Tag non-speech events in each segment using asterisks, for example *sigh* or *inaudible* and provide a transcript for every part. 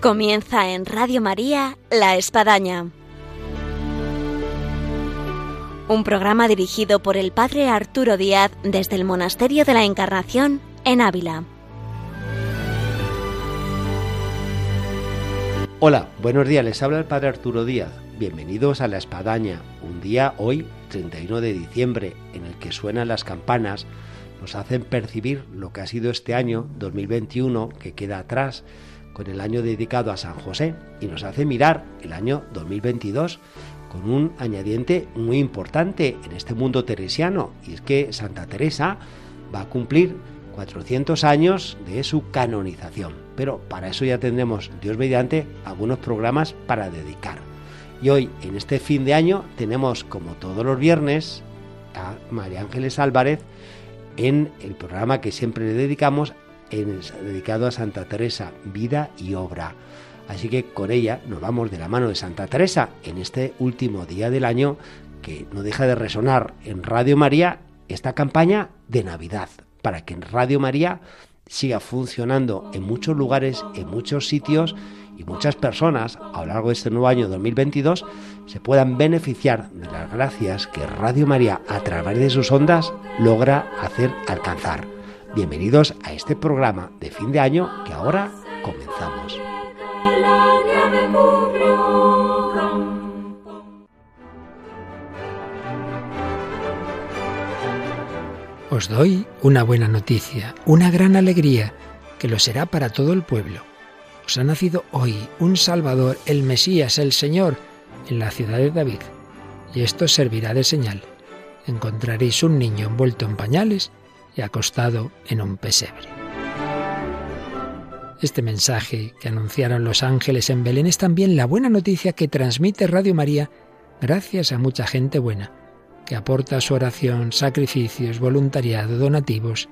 Comienza en Radio María La Espadaña. Un programa dirigido por el Padre Arturo Díaz desde el Monasterio de la Encarnación en Ávila. Hola, buenos días, les habla el Padre Arturo Díaz. Bienvenidos a La Espadaña, un día hoy, 31 de diciembre, en el que suenan las campanas, nos hacen percibir lo que ha sido este año 2021 que queda atrás con el año dedicado a San José y nos hace mirar el año 2022 con un añadiente muy importante en este mundo teresiano y es que Santa Teresa va a cumplir 400 años de su canonización. Pero para eso ya tendremos, Dios mediante, algunos programas para dedicar. Y hoy, en este fin de año, tenemos, como todos los viernes, a María Ángeles Álvarez en el programa que siempre le dedicamos dedicado a Santa Teresa, vida y obra. Así que con ella nos vamos de la mano de Santa Teresa en este último día del año que no deja de resonar en Radio María esta campaña de Navidad, para que en Radio María siga funcionando en muchos lugares, en muchos sitios y muchas personas a lo largo de este nuevo año 2022 se puedan beneficiar de las gracias que Radio María a través de sus ondas logra hacer alcanzar. Bienvenidos a este programa de fin de año que ahora comenzamos. Os doy una buena noticia, una gran alegría, que lo será para todo el pueblo. Os ha nacido hoy un Salvador, el Mesías, el Señor, en la ciudad de David. Y esto servirá de señal. Encontraréis un niño envuelto en pañales y acostado en un pesebre. Este mensaje que anunciaron los ángeles en Belén es también la buena noticia que transmite Radio María gracias a mucha gente buena, que aporta su oración, sacrificios, voluntariado, donativos.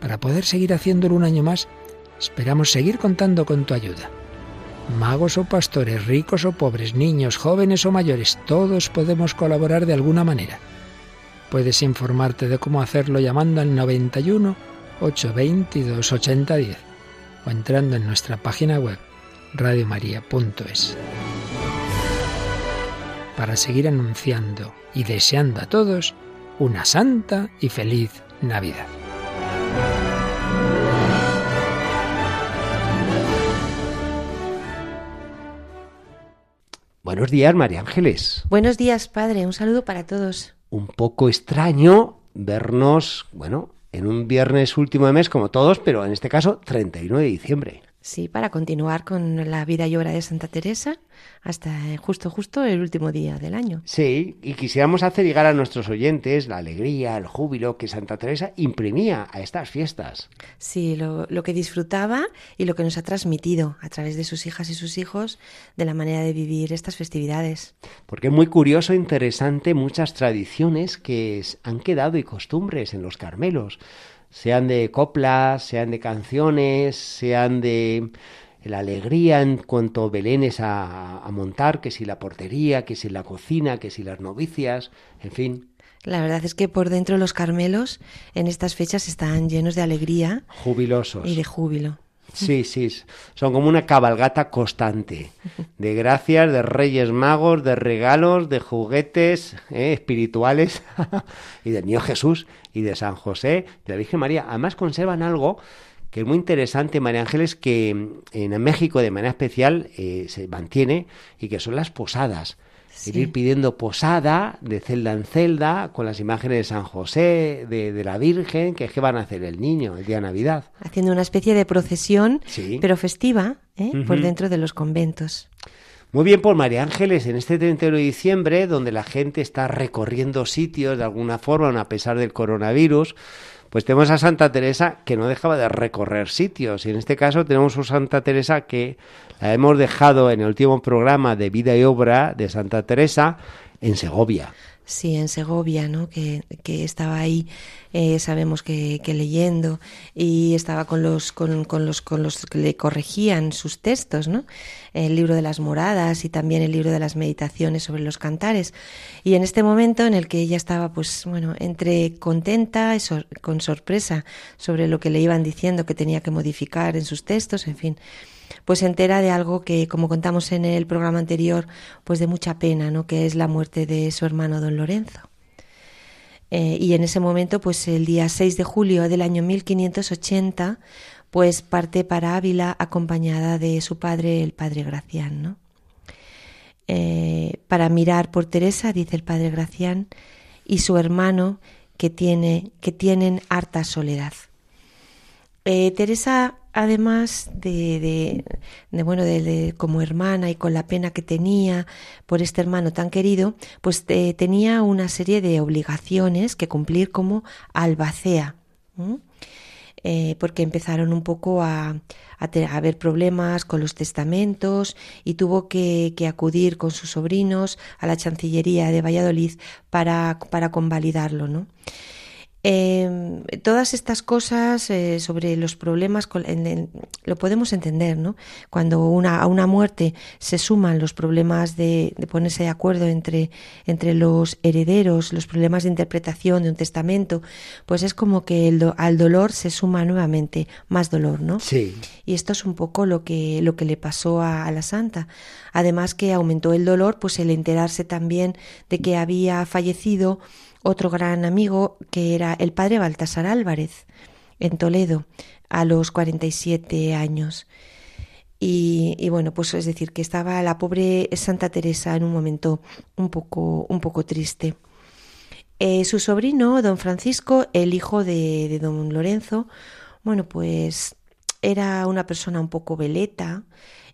Para poder seguir haciéndolo un año más, esperamos seguir contando con tu ayuda. Magos o pastores, ricos o pobres, niños, jóvenes o mayores, todos podemos colaborar de alguna manera. Puedes informarte de cómo hacerlo llamando al 91 822 8010 o entrando en nuestra página web radiomaria.es. Para seguir anunciando y deseando a todos una santa y feliz Navidad. Buenos días, María Ángeles. Buenos días, padre. Un saludo para todos un poco extraño vernos, bueno, en un viernes último de mes como todos, pero en este caso 31 de diciembre. Sí, para continuar con la vida y obra de Santa Teresa hasta justo, justo el último día del año. Sí, y quisiéramos hacer llegar a nuestros oyentes la alegría, el júbilo que Santa Teresa imprimía a estas fiestas. Sí, lo, lo que disfrutaba y lo que nos ha transmitido a través de sus hijas y sus hijos de la manera de vivir estas festividades. Porque es muy curioso e interesante muchas tradiciones que han quedado y costumbres en los Carmelos sean de coplas, sean de canciones, sean de la alegría en cuanto belenes a, a, montar, que si la portería, que si la cocina, que si las novicias, en fin. La verdad es que por dentro los Carmelos en estas fechas están llenos de alegría. Jubilosos. Y de júbilo. Sí, sí, son como una cabalgata constante de gracias, de reyes magos, de regalos, de juguetes eh, espirituales *laughs* y del niño Jesús y de San José de la Virgen María. Además conservan algo que es muy interesante, María Ángeles, que en México de manera especial eh, se mantiene y que son las posadas ir pidiendo posada de celda en celda con las imágenes de San José, de, la Virgen, que es que van a hacer el niño el día de Navidad. Haciendo una especie de procesión, pero festiva, ¿eh? por dentro de los conventos. Muy bien por María Ángeles, en este 31 de diciembre, donde la gente está recorriendo sitios de alguna forma, a pesar del coronavirus, pues tenemos a Santa Teresa que no dejaba de recorrer sitios. Y en este caso tenemos a Santa Teresa que la hemos dejado en el último programa de vida y obra de Santa Teresa en Segovia. Sí, en Segovia, ¿no? Que, que estaba ahí, eh, sabemos que, que, leyendo y estaba con los, con, con, los, con los que le corregían sus textos, ¿no? El libro de las moradas y también el libro de las meditaciones sobre los cantares. Y en este momento en el que ella estaba, pues, bueno, entre contenta y con sorpresa sobre lo que le iban diciendo que tenía que modificar en sus textos, en fin, pues se entera de algo que, como contamos en el programa anterior, pues de mucha pena, ¿no? Que es la muerte de su hermano don Lorenzo. Eh, y en ese momento, pues el día 6 de julio del año 1580, pues parte para Ávila acompañada de su padre, el padre Gracián, ¿no? Eh, para mirar por Teresa, dice el padre Gracián, y su hermano que, tiene, que tienen harta soledad. Eh, Teresa, además de, de, bueno, de, como hermana y con la pena que tenía por este hermano tan querido, pues eh, tenía una serie de obligaciones que cumplir como albacea. Eh, porque empezaron un poco a, a, haber problemas con los testamentos y tuvo que, acudir con sus sobrinos a la Chancillería de Valladolid para, para convalidarlo, ¿no? Eh, todas estas cosas eh, sobre los problemas lo podemos entender, ¿no? Cuando una, a una muerte se suman los problemas de, ponerse de acuerdo entre, entre los herederos, los problemas de interpretación de un testamento, pues es como que el al dolor se suma nuevamente más dolor, ¿no? Sí. Y esto es un poco lo que, lo que le pasó a, a la santa. Además que aumentó el dolor, pues el enterarse también de que había fallecido otro gran amigo que era el padre Baltasar Álvarez en Toledo a los 47 años. Y, bueno, pues es decir, que estaba la pobre Santa Teresa en un momento un poco, un poco triste. Eh, su sobrino, don Francisco, el hijo de, de, don Lorenzo, bueno, pues era una persona un poco veleta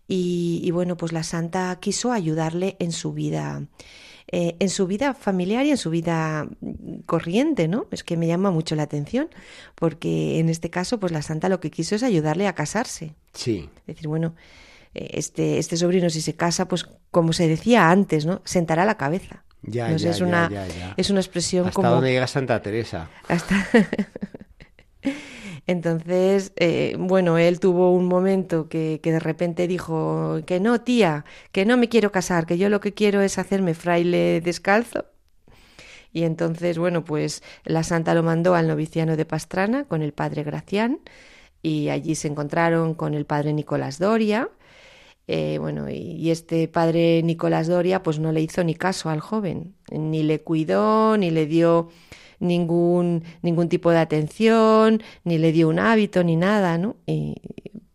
y bueno, pues la santa quiso ayudarle en su vida eh, en su vida familiar y en su vida corriente, ¿no? Es que me llama mucho la atención, porque en este caso, pues la santa lo que quiso es ayudarle a casarse. Sí. Es decir, bueno, eh, este, este sobrino si se casa, pues como se decía antes, ¿no? Sentará la cabeza. Ya, ya, es una, ya, ya, Es una expresión ¿Hasta como... dónde llega Santa Teresa? Hasta... *laughs* Entonces, eh, bueno, él tuvo un momento que, que, de repente dijo que no, tía, que no me quiero casar, que yo lo que quiero es hacerme fraile descalzo. Y entonces, bueno, pues la santa lo mandó al noviciano de Pastrana con el padre Gracián y allí se encontraron con el padre Nicolás Doria. Eh, bueno, y, y este padre Nicolás Doria pues no le hizo ni caso al joven, ni le cuidó, ni le dio ningún, ningún tipo de atención, ni le dio un hábito, ni nada, ¿no? Y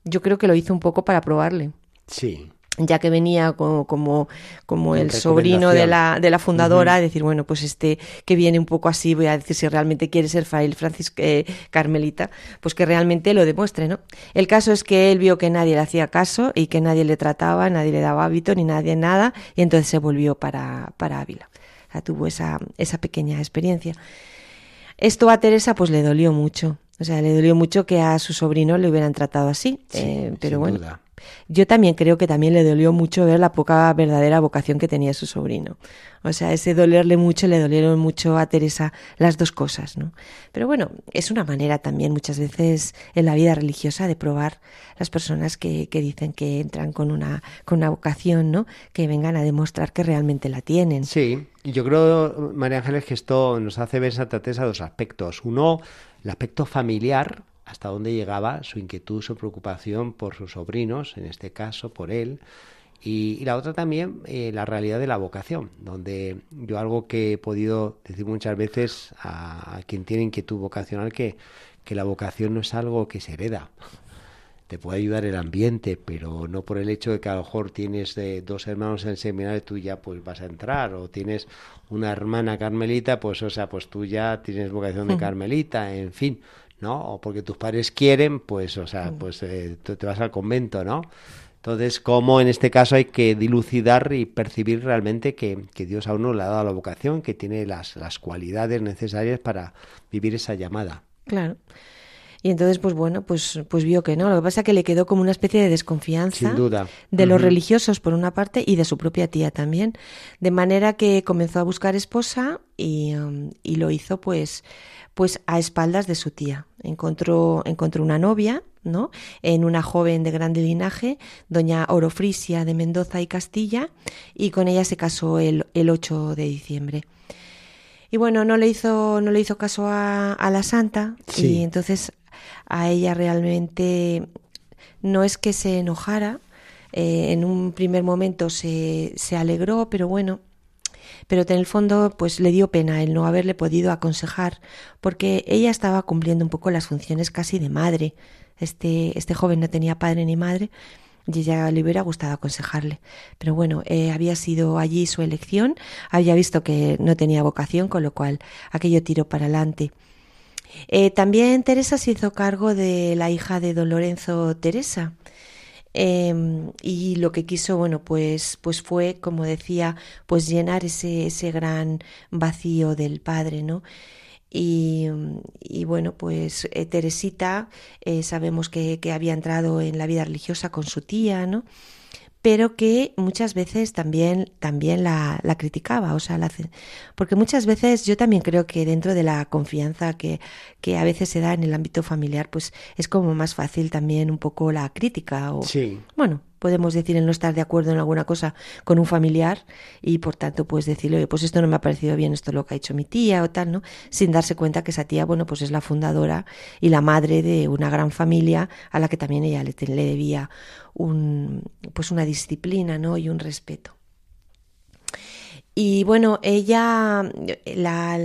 yo creo que lo hizo un poco para probarle. Sí. Ya que venía como, como, como el sobrino de la, de la fundadora, uh -huh. decir, bueno, pues este que viene un poco así, voy a decir si realmente quiere ser fraile Francisco eh, Carmelita, pues que realmente lo demuestre, ¿no? El caso es que él vio que nadie le hacía caso y que nadie le trataba, nadie le daba hábito, ni nadie nada, y entonces se volvió para, para Ávila. O sea, tuvo esa, esa pequeña experiencia. Esto a Teresa pues le dolió mucho. O sea, le dolió mucho que a su sobrino le hubieran tratado así. Sí, eh, pero bueno, duda. Yo también creo que también le dolió mucho ver la poca verdadera vocación que tenía su sobrino. O sea, ese dolerle mucho, le dolieron mucho a Teresa las dos cosas, ¿no? Pero bueno, es una manera también muchas veces en la vida religiosa de probar las personas que, que dicen que entran con una, con una vocación, ¿no? Que vengan a demostrar que realmente la tienen. Sí, yo creo, María Ángeles, que esto nos hace ver Santa Teresa dos aspectos. Uno, el aspecto familiar, hasta dónde llegaba su inquietud, su preocupación por sus sobrinos, en este caso por él, y, y la otra también, eh, la realidad de la vocación, donde yo algo que he podido decir muchas veces a, a quien tiene inquietud vocacional, que, que la vocación no es algo que se hereda, te puede ayudar el ambiente, pero no por el hecho de que a lo mejor tienes de dos hermanos en el seminario, tú ya pues vas a entrar, o tienes una hermana carmelita, pues o sea, pues tú ya tienes vocación de carmelita, en fin, ¿no? O porque tus padres quieren, pues o sea, pues eh, tú te vas al convento, ¿no? Entonces, como en este caso hay que dilucidar y percibir realmente que, que, Dios a uno le ha dado la vocación, que tiene las, las cualidades necesarias para vivir esa llamada. Claro. Y entonces, pues bueno, pues, pues vio que no. Lo que pasa es que le quedó como una especie de desconfianza Sin duda. de uh los religiosos, por una parte, y de su propia tía también. De manera que comenzó a buscar esposa y, um, y lo hizo pues, pues a espaldas de su tía. Encontró, encontró una novia, ¿no? En una joven de grande linaje, doña Orofrisia de Mendoza y Castilla, y con ella se casó el, el 8 de diciembre. Y bueno, no le hizo, no le hizo caso a, a la santa, Sí. y entonces a ella realmente no es que se enojara, eh, en un primer momento se, se alegró, pero bueno, pero en el fondo pues le dio pena el no haberle podido aconsejar porque ella estaba cumpliendo un poco las funciones casi de madre. Este, este joven no tenía padre ni madre y ella le hubiera gustado aconsejarle. Pero bueno, eh, había sido allí su elección, había visto que no tenía vocación, con lo cual aquello tiró para adelante. Eh, también Teresa se hizo cargo de la hija de don Lorenzo Teresa. Em, y lo que quiso, bueno, pues, pues fue, como decía, pues llenar ese, ese gran vacío del padre, ¿no? Y, bueno, pues eh, Teresita eh, sabemos que, que, había entrado en la vida religiosa con su tía, ¿no? Pero que muchas veces también, también la, la criticaba, o sea, la, porque muchas veces yo también creo que dentro de la confianza que, que a veces se da en el ámbito familiar, pues es como más fácil también un poco la crítica o sí. bueno, podemos decir el no estar de acuerdo en alguna cosa con un familiar y por tanto pues decirle, pues esto no me ha parecido bien, esto es lo que ha hecho mi tía o tal, ¿no? Sin darse cuenta que esa tía, bueno, pues es la fundadora y la madre de una gran familia a la que también ella le, le debía un, pues una disciplina, ¿no? Y un respeto. Y bueno, ella, la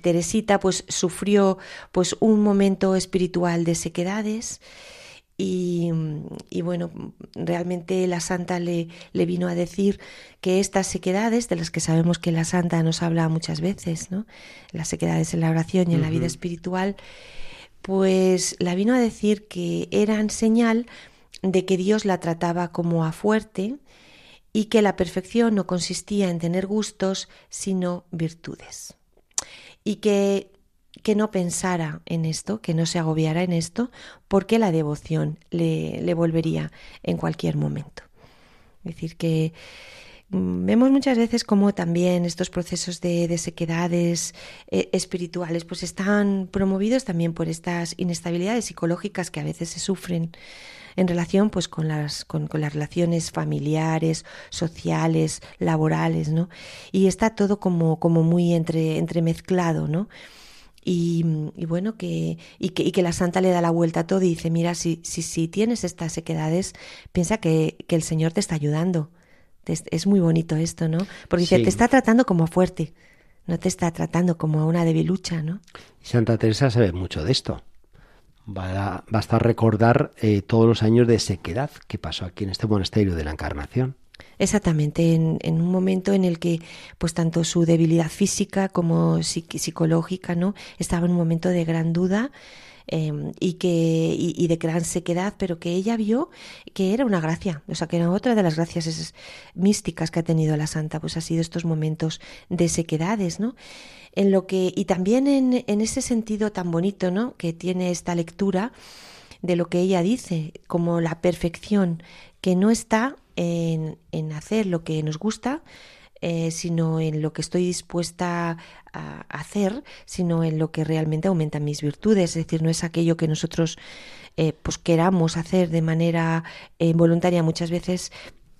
Teresita, pues sufrió pues un momento espiritual de sequedades y, bueno, realmente la santa le, le, vino a decir que estas sequedades, de las que sabemos que la santa nos habla muchas veces, ¿no? las sequedades en la oración y en la vida espiritual, pues la vino a decir que eran señal de que Dios la trataba como a fuerte y que la perfección no consistía en tener gustos, sino virtudes. Y que que no pensara en esto, que no se agobiara en esto, porque la devoción le, le volvería en cualquier momento. Es decir, que mm, vemos muchas veces como también estos procesos de, de sequedades eh, espirituales pues están promovidos también por estas inestabilidades psicológicas que a veces se sufren en relación pues con las con, las relaciones familiares sociales laborales no y está todo como como muy entre entremezclado no y, bueno, que y, que, y que la santa le da la vuelta a todo y dice, mira, si, si, si tienes estas sequedades, piensa que, que el Señor te está ayudando. Es, muy bonito esto, ¿no? Porque dice, te está tratando como fuerte, no te está tratando como a una debilucha, ¿no? Santa Teresa sabe mucho de esto. Basta recordar eh, todos los años de sequedad que pasó aquí en este monasterio de la Encarnación. Exactamente, en, en, un momento en el que pues tanto su debilidad física como psicológica no estaba en un momento de gran duda eh, y que y, de gran sequedad, pero que ella vio que era una gracia, o sea que era otra de las gracias místicas que ha tenido la santa, pues ha sido estos momentos de sequedades, ¿no? En lo que y también en, en ese sentido tan bonito, ¿no? Que tiene esta lectura de lo que ella dice como la perfección que no está en, hacer lo que nos gusta, eh, sino en lo que estoy dispuesta a hacer, sino en lo que realmente aumenta mis virtudes. Es decir, no es aquello que nosotros eh, pues queramos hacer de manera eh, voluntaria muchas veces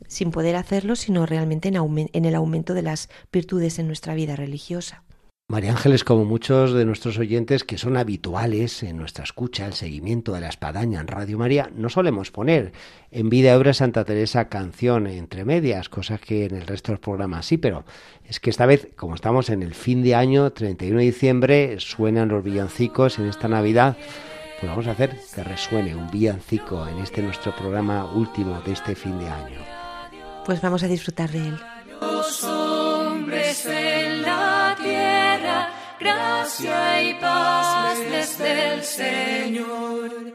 sin poder hacerlo, sino realmente en, en el aumento de las virtudes en nuestra vida religiosa. María Ángeles, como muchos de nuestros oyentes que son habituales en nuestra escucha, el seguimiento de la espadaña en Radio María, no solemos poner en vida obra Santa Teresa canción entre medias, cosas que en el resto de los programas sí, pero es que esta vez, como estamos en el fin de año, 31 de diciembre, suenan los villancicos en esta Navidad, pues vamos a hacer que resuene un villancico en este nuestro programa último de este fin de año. Pues vamos a disfrutar de él. Los hombres gracia y paz desde el Señor.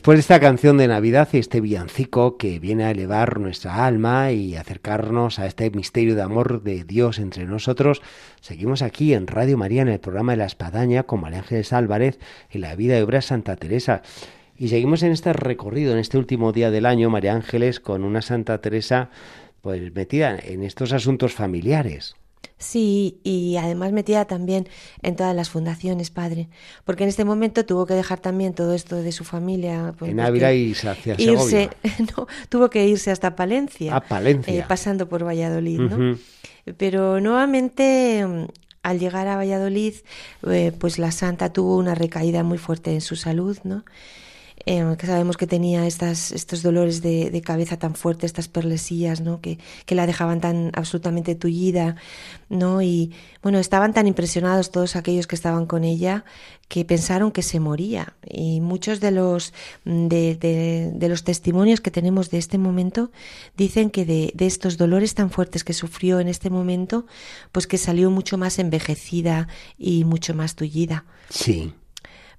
Después de esta canción de Navidad y este villancico que viene a elevar nuestra alma y acercarnos a este misterio de amor de Dios entre nosotros, seguimos aquí en Radio María en el programa de la Espadaña con María Ángeles Álvarez en la vida y obra de Santa Teresa. Y seguimos en este recorrido, en este último día del año, María Ángeles, con una Santa Teresa pues metida en estos asuntos familiares. Sí, y además metida también en todas las fundaciones, padre, porque en este momento tuvo que dejar también todo esto de su familia. Pues, en Ávila y hacia irse, *laughs* no, tuvo que irse hasta Palencia. A Palencia. Eh, pasando por Valladolid, ¿no? Pero nuevamente, mm, al llegar a Valladolid, eh, pues la santa tuvo una recaída muy fuerte en su salud, ¿no? Eh, que sabemos que tenía estas, estos dolores de, cabeza tan fuertes, estas perlesías, ¿no? Que, que, la dejaban tan absolutamente tullida, ¿no? Y bueno, estaban tan impresionados todos aquellos que estaban con ella que pensaron que se moría. Y muchos de los, de, de, de los testimonios que tenemos de este momento dicen que de, de estos dolores tan fuertes que sufrió en este momento, pues que salió mucho más envejecida y mucho más tullida. Sí.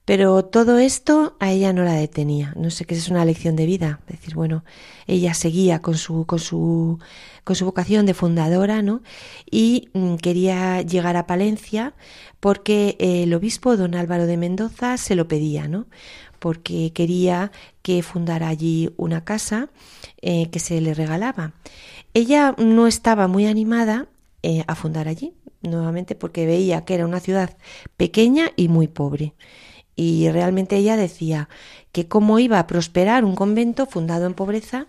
Pero todo esto a ella no la detenía. No sé qué es una lección de vida. Es decir, bueno, ella seguía con su, con su, con su vocación de fundadora, ¿no? Y mm, quería llegar a Palencia porque el obispo don Álvaro de Mendoza se lo pedía, ¿no? Porque quería que fundara allí una casa eh, que se le regalaba. Ella no estaba muy animada eh, a fundar allí, nuevamente porque veía que era una ciudad pequeña y muy pobre. Y realmente ella decía que cómo iba a prosperar un convento fundado en pobreza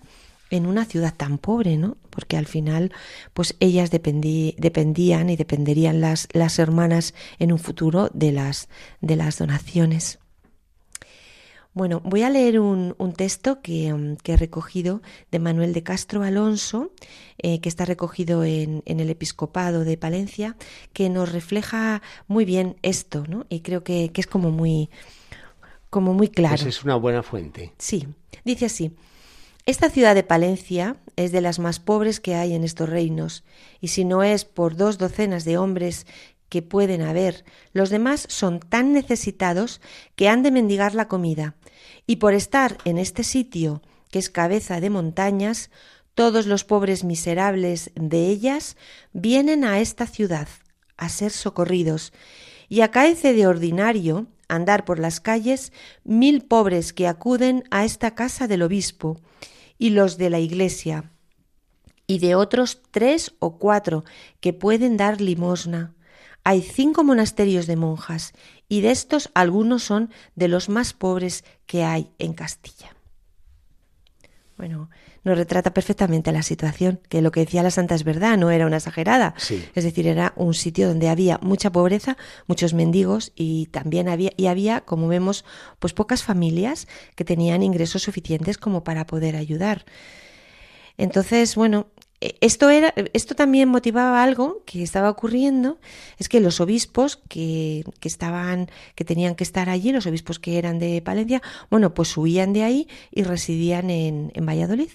en una ciudad tan pobre, ¿no? Porque al final, pues ellas dependí, dependían y dependerían las, las hermanas en un futuro de las, de las donaciones. Bueno, voy a leer un, un texto que, que, he recogido de Manuel de Castro Alonso, eh, que está recogido en, en, el Episcopado de Palencia, que nos refleja muy bien esto, ¿no? Y creo que, que es como muy, como muy claro. Pues es una buena fuente. Sí, dice así. Esta ciudad de Palencia es de las más pobres que hay en estos reinos, y si no es por dos docenas de hombres que pueden haber, los demás son tan necesitados que han de mendigar la comida. Y por estar en este sitio, que es cabeza de montañas, todos los pobres miserables de ellas vienen a esta ciudad a ser socorridos, y acaece de ordinario andar por las calles mil pobres que acuden a esta casa del obispo y los de la iglesia, y de otros tres o cuatro que pueden dar limosna. Hay cinco monasterios de monjas y de estos algunos son de los más pobres que hay en Castilla. Bueno, nos retrata perfectamente la situación, que lo que decía la santa es verdad, no era una exagerada. Sí. Es decir, era un sitio donde había mucha pobreza, muchos mendigos y también había y había, como vemos, pues pocas familias que tenían ingresos suficientes como para poder ayudar. Entonces, bueno, esto, era, esto también motivaba algo que estaba ocurriendo, es que los obispos que, que, estaban, que tenían que estar allí, los obispos que eran de Palencia, bueno, pues huían de ahí y residían en, en Valladolid.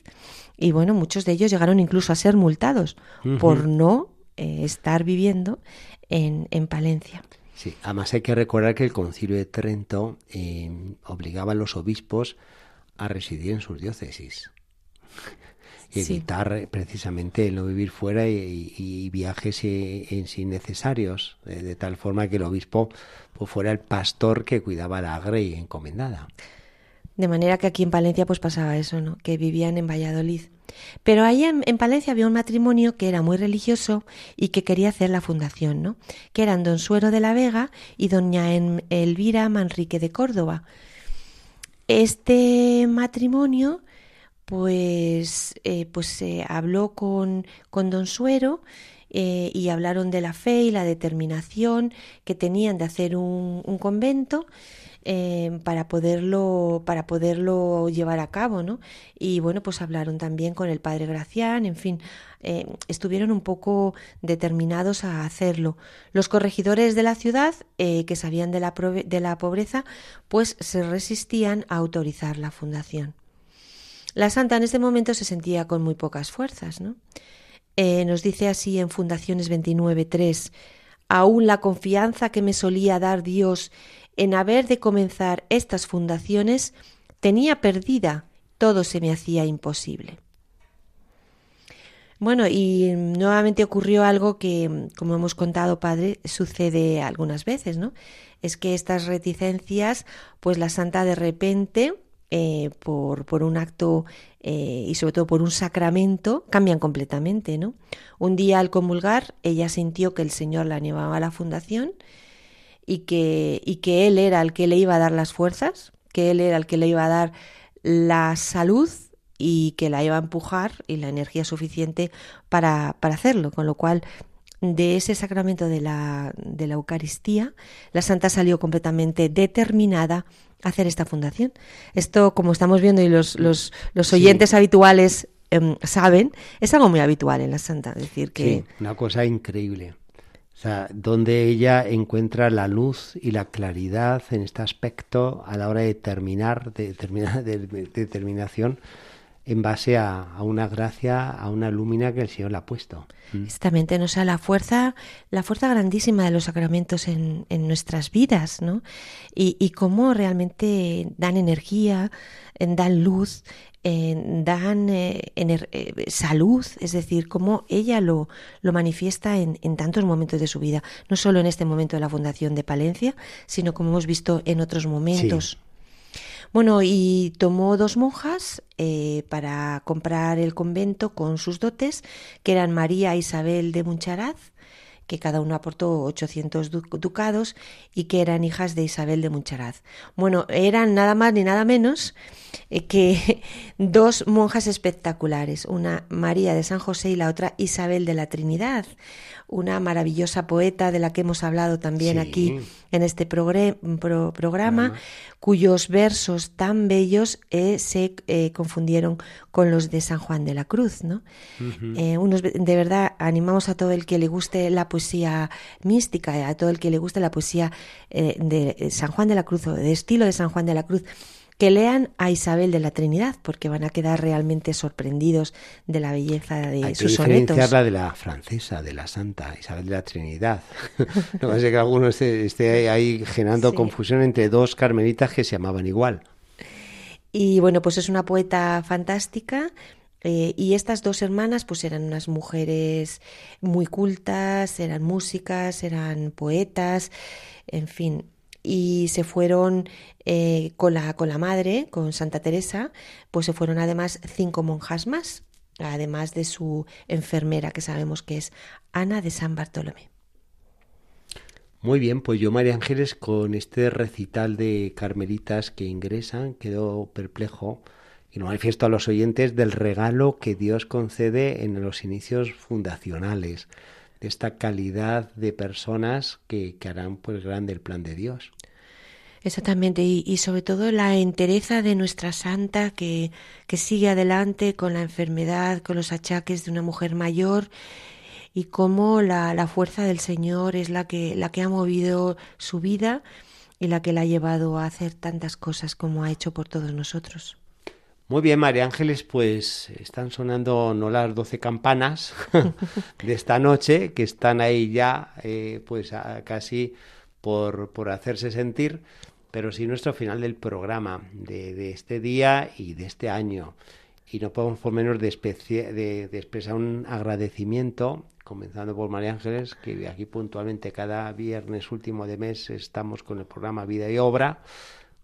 Y bueno, muchos de ellos llegaron incluso a ser multados uh -huh. por no eh, estar viviendo en, en, Palencia. Sí, además hay que recordar que el concilio de Trento eh, obligaba a los obispos a residir en sus diócesis evitar sí. precisamente el no vivir fuera y, y viajes innecesarios, de, de, tal forma que el obispo pues, fuera el pastor que cuidaba la grey encomendada. De manera que aquí en Palencia pues pasaba eso, ¿no? Que vivían en Valladolid. Pero ahí en, en, Palencia había un matrimonio que era muy religioso y que quería hacer la fundación, ¿no? Que eran don Suero de la Vega y doña Elvira Manrique de Córdoba. Este matrimonio pues, eh, pues se habló con, con don Suero eh, y hablaron de la fe y la determinación que tenían de hacer un, un convento eh, para poderlo para poderlo llevar a cabo no y bueno pues hablaron también con el padre Gracián en fin eh, estuvieron un poco determinados a hacerlo. Los corregidores de la ciudad que sabían de la, de la pobreza pues se resistían a autorizar la fundación la santa en este momento se sentía con muy pocas fuerzas, ¿no? Eh, nos dice así en Fundaciones 29.3, aún la confianza que me solía dar Dios en haber de comenzar estas fundaciones tenía perdida, todo se me hacía imposible. Bueno, y nuevamente ocurrió algo que, como hemos contado, padre, sucede algunas veces, ¿no? Es que estas reticencias, pues la santa de repente, eh, por, por, un acto eh, y sobre todo por un sacramento, cambian completamente, ¿no? Un día al comulgar, ella sintió que el Señor la llevaba a la fundación y que, y que Él era el que le iba a dar las fuerzas, que Él era el que le iba a dar la salud y que la iba a empujar y la energía suficiente para, para hacerlo, con lo cual de ese sacramento de la, de la Eucaristía, la Santa salió completamente determinada hacer esta fundación. Esto, como estamos viendo y los, los, los oyentes habituales em, saben, es algo muy habitual en la Santa. Es decir, que... Sí, una cosa increíble. O sea, donde ella encuentra la luz y la claridad en este aspecto a la hora de terminar, de, terminar, de, de determinación en base a, a, una gracia, a una lúmina que el Señor le ha puesto. Exactamente, ¿no? sea, la fuerza, la fuerza grandísima de los sacramentos en, en nuestras vidas, ¿no? Y, y, cómo realmente dan energía, dan luz, eh, dan eh, ener, eh, salud, es decir, cómo ella lo, lo manifiesta en, en, tantos momentos de su vida, no solo en este momento de la fundación de Palencia, sino como hemos visto en otros momentos. Sí. Bueno, y tomó dos monjas eh, para comprar el convento con sus dotes, que eran María e Isabel de Muncharaz, que cada uno aportó 800 ducados y que eran hijas de Isabel de Muncharaz. Bueno, eran nada más ni nada menos eh, que *laughs* dos monjas espectaculares, una María de San José y la otra Isabel de la Trinidad, una maravillosa poeta de la que hemos hablado también sí. aquí en este pro, programa, cuyos versos tan bellos eh, se eh, confundieron con los de San Juan de la Cruz. ¿no? Uh -huh. unos, de verdad, animamos a todo el que le guste la poesía mística, a todo el que le guste la poesía eh, de San Juan de la Cruz o de estilo de San Juan de la Cruz que lean a Isabel de la Trinidad, porque van a quedar realmente sorprendidos de la belleza de Hay sus que sonetos. la de la francesa, de la Santa Isabel de la Trinidad. *laughs* no ser que alguno esté, esté ahí generando sí. confusión entre dos carmelitas que se llamaban igual. Y bueno, pues es una poeta fantástica. Eh, y estas dos hermanas pues eran unas mujeres muy cultas, eran músicas, eran poetas, en fin, y se fueron eh, con, la, con la madre, con Santa Teresa, pues se fueron además cinco monjas más, además de su enfermera, que sabemos que es Ana de San Bartolomé. Muy bien, pues yo, María Ángeles, con este recital de carmelitas que ingresan, quedo perplejo y lo manifiesto a los oyentes del regalo que Dios concede en los inicios fundacionales de esta calidad de personas que, harán pues grande el plan de Dios. Exactamente, y, y, sobre todo la entereza de nuestra santa que, que sigue adelante con la enfermedad, con los achaques de una mujer mayor y cómo la, la fuerza del Señor es la que, la que ha movido su vida y la que la ha llevado a hacer tantas cosas como ha hecho por todos nosotros. Muy bien, María Ángeles, pues están sonando no las doce campanas *laughs* de esta noche, que están ahí ya eh, pues casi por, por, hacerse sentir, pero sí nuestro final del programa de, este día y de este año. Y no podemos por menos de, de expresar un agradecimiento, comenzando por María Ángeles, que aquí puntualmente cada viernes último de mes estamos con el programa Vida y Obra,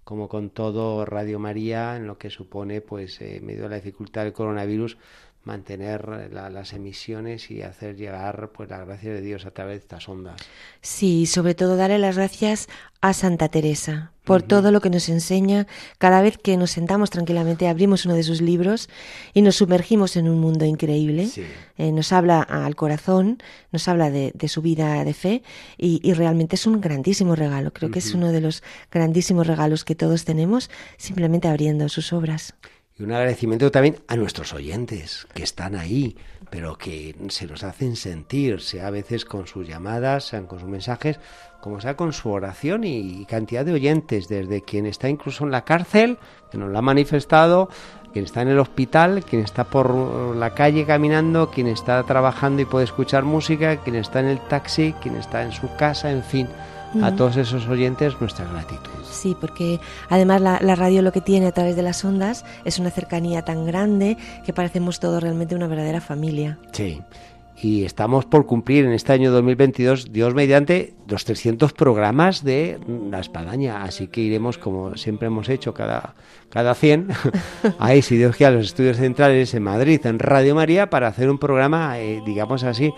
como con todo Radio María, en lo que supone, pues, eh, en medio de la dificultad del coronavirus, mantener la, las emisiones y hacer llegar pues la gracia de Dios a través de estas ondas. Sí, sobre todo darle las gracias a Santa Teresa por uh -huh. todo lo que nos enseña cada vez que nos sentamos tranquilamente, abrimos uno de sus libros y nos sumergimos en un mundo increíble. Sí. Eh, nos habla al corazón, nos habla de, de su vida de fe y, y, realmente es un grandísimo regalo. Creo uh -huh. que es uno de los grandísimos regalos que todos tenemos simplemente abriendo sus obras. Y un agradecimiento también a nuestros oyentes que están ahí, pero que se nos hacen sentir, sea a veces con sus llamadas, sean con sus mensajes, como sea con su oración y cantidad de oyentes, desde quien está incluso en la cárcel, que nos lo ha manifestado, quien está en el hospital, quien está por la calle caminando, quien está trabajando y puede escuchar música, quien está en el taxi, quien está en su casa, en fin a todos esos oyentes nuestra gratitud. Sí, porque además la, la, radio lo que tiene a través de las ondas es una cercanía tan grande que parecemos todos realmente una verdadera familia. Sí. Y estamos por cumplir en este año 2022, Dios mediante, los 300 programas de La Espadaña. Así que iremos, como siempre hemos hecho, cada, cada 100, *laughs* ahí, si Dios quiere, a los estudios centrales en Madrid, en Radio María, para hacer un programa, eh, digamos así,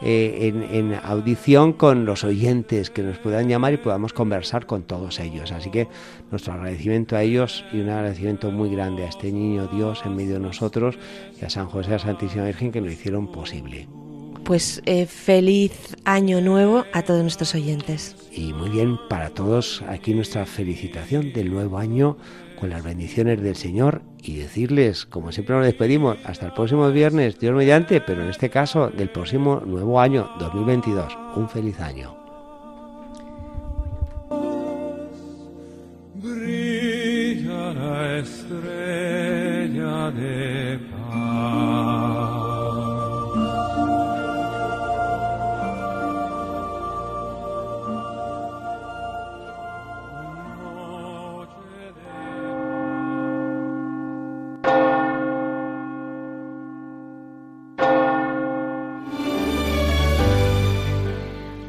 eh, en, audición con los oyentes que nos puedan llamar y podamos conversar con todos ellos. Así que nuestro agradecimiento a ellos y un agradecimiento muy grande a este niño Dios en medio de nosotros y a San José, a Santísima Virgen que lo hicieron posible. Pues eh, feliz año nuevo a todos nuestros oyentes. Y muy bien, para todos aquí nuestra felicitación del nuevo año con las bendiciones del Señor y decirles, como siempre nos despedimos, hasta el próximo viernes, Dios mediante, pero en este caso del próximo nuevo año 2022. Un feliz año.